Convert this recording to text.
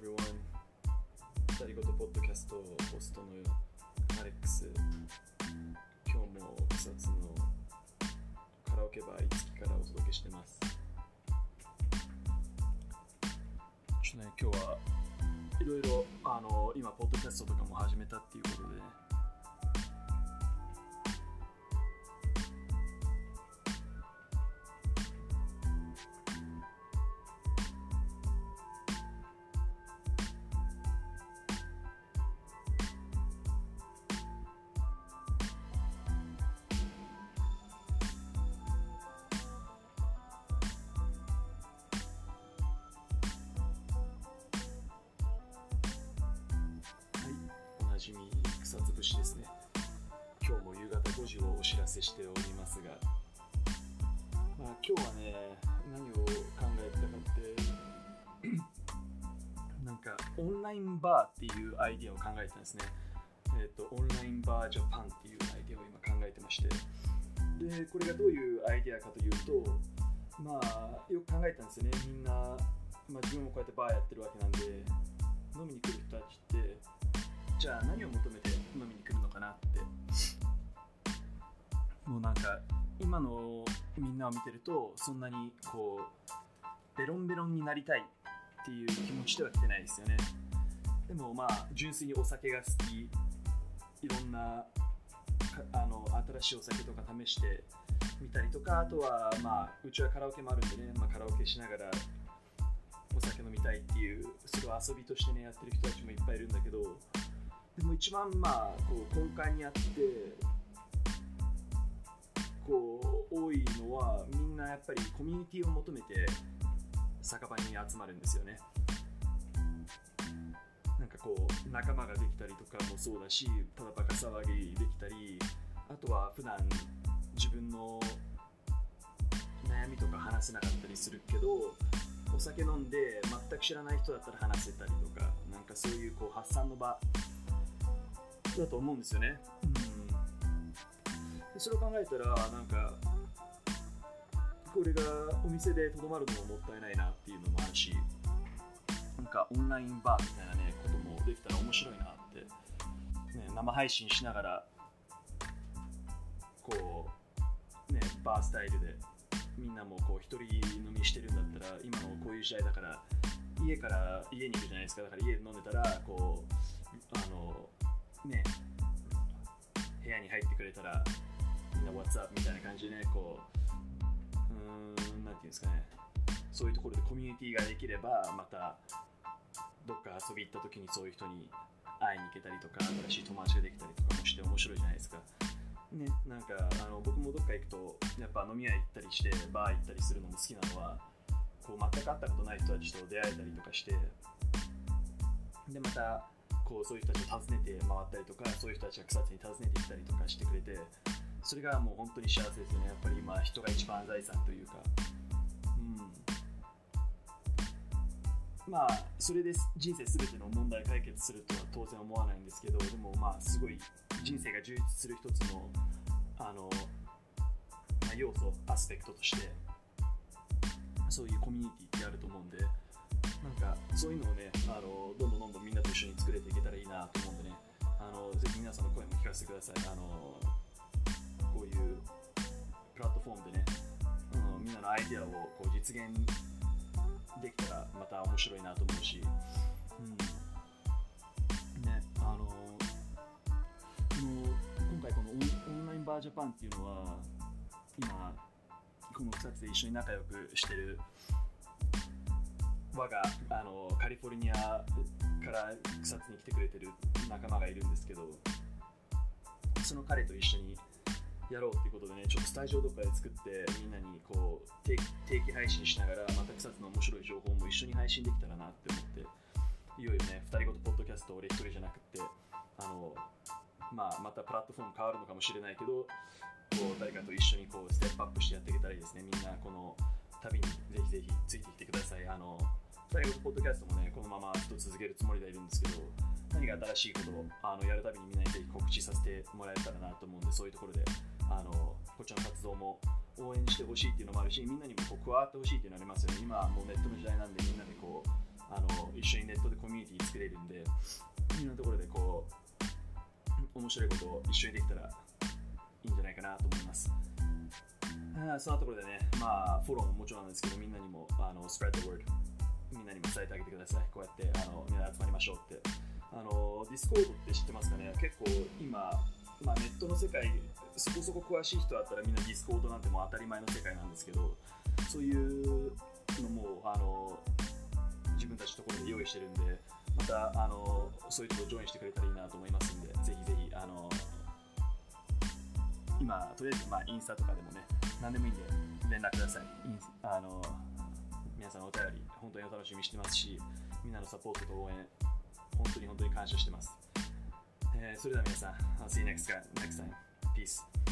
everyone. 二人ごとポッドキャストホストのアレックス今日も草津のカラオケバー一木からお届けしてます。ちょっとね今日はいろいろあの今ポッドキャストとかも始めたっていうことで。ねじみ草つぶしですね。今日も夕方5時をお知らせしておりますが、まあ、今日はね、何を考えてたかって、なんかオンラインバーっていうアイディアを考えてたんですね。えっ、と、オンラインバージャパンっていうアイディアを今考えてまして、で、これがどういうアイディアかというと、まあ、よく考えたんですよね。みんな、まあ、自分もこうやってバーやってるわけなんで、飲みに来る人たちってじゃあ何を求めて飲みに来るのかなって。もうなんか今のみんなを見てるとそんなにこうベロンベロンになりたいっていう気持ちでは来てないですよね。でもまあ純粋にお酒が好き。いろんなあの新しいお酒とか試してみたりとかあとはまあうちはカラオケもあるんでね、まあ、カラオケしながらお酒飲みたいっていうそれを遊びとしてねやってる人たちもいっぱいいるんだけどでも一番まあこう根幹にあってこう多いのはみんなやっぱりコミュニティを求めて酒場に集まるんですよね。なんかこう仲間ができたりとかもそうだしただバカ騒ぎできたりあとは普段自分の悩みとか話せなかったりするけどお酒飲んで全く知らない人だったら話せたりとかなんかそういうこう発散の場だと思うんですよね、うん、でそれを考えたらなんかこれがお店でとどまるのももったいないなっていうのもあるしなんかオンラインバーみたいなねこともできたら面白いなって、ね、生配信しながらこうねバースタイルでみんなもこう一人飲みしてるんだったら今のこういう時代だから家から家にいるじゃないですか。だから家で飲んでたらこうあのね部屋に入ってくれたらみんな What's up? みたいな感じでねこううーんなんていうんですかね。そういうところでコミュニティができればまたどっか遊び行った時にそういう人に会いに行けたりとか新しい友達ができたりとかもして面白いじゃないですか。ね、なんかあの僕もどっか行くとやっぱ飲み屋行ったりしてバー行ったりするのも好きなのはこう全く会ったことない人たちと出会えたりとかしてでまたこうそういう人たちを訪ねて回ったりとかそういう人たちが草津に訪ねてきたりとかしてくれてそれがもう本当に幸せですね。やっぱり今人が一番財産というか。うん。まあそれで人生全ての問題解決するとは当然思わないんですけどでもまあすごい人生が充実する一つのあの、まあ、要素アスペクトとしてそういうコミュニティってあると思うんでなんかそういうのをねあのどんどんどんどんみんなと一緒に作れていけたらいいなと思うんでね。あのぜひ皆さんの声も聞かせてください。あのこういうプラットフォームでね、うん、みんなのアイデアをこう実現できたらまた面白いなと思うし、うん、ねあのこの今回このオンオンラインバージャパンっていうのは今この2つで一緒に仲良くしてる我があのカリフォルニアから草津に来てくれてる仲間がいるんですけどその彼と一緒にやろうっていうことでねちょっとスタジオとかで作ってみんなにこう定期配信しながらまた草津の面白い情報も一緒に配信できたらなって思っていよいよね2人ごとポッドキャスト俺一人じゃなくってあのまあ、またプラットフォーム変わるのかもしれないけどこう誰かと一緒にこうステップアップしてやっていけたらいいですね。みんなこの旅にぜひぜひついてきてください。あの2人ごとポッドキャストもねこのままずっと続けるつもりでいるんですけど何か新しいことをあのやるたびにみんなにぜひ告知させてもらえたらなと思うんでそういうところであのこっちの活動も応援してほしいっていうのもあるしみんなにもこう加わってほしいっていうのありますよね。今もうネットの時代なんでみんなでこうあの一緒にネットでコミュニティ作れるんでいろんなところでこう面白いことを一緒にできたらいいんじゃないかなと思います。そんなところでね、まあ、フォローももちろんなんですけど、みんなにも、あの、spread the word。みんなにも伝えてあげてください。こうやって、あの、みんな集まりましょうって。あの、 Discordって知ってますかね？結構今、まあ、ネットの世界、そこそこ詳しい人だったらみんな Discordなんてもう当たり前の世界なんですけど、そういうのも、あの、自分たちのところで用意してるんで、また、あの、そういうところジョインしてくれたらいいなと思いますんで、ぜひぜひ、あの、今、とりあえず、まあ、インスタとかでもね、何でもいいんで、連絡ください。あの、皆さんのお便り、本当にお楽しみにしてますし、みんなのサポートと応援、本当に本当に感謝してます。えー、それでは皆さん、I'll see you next time. Next time. Peace.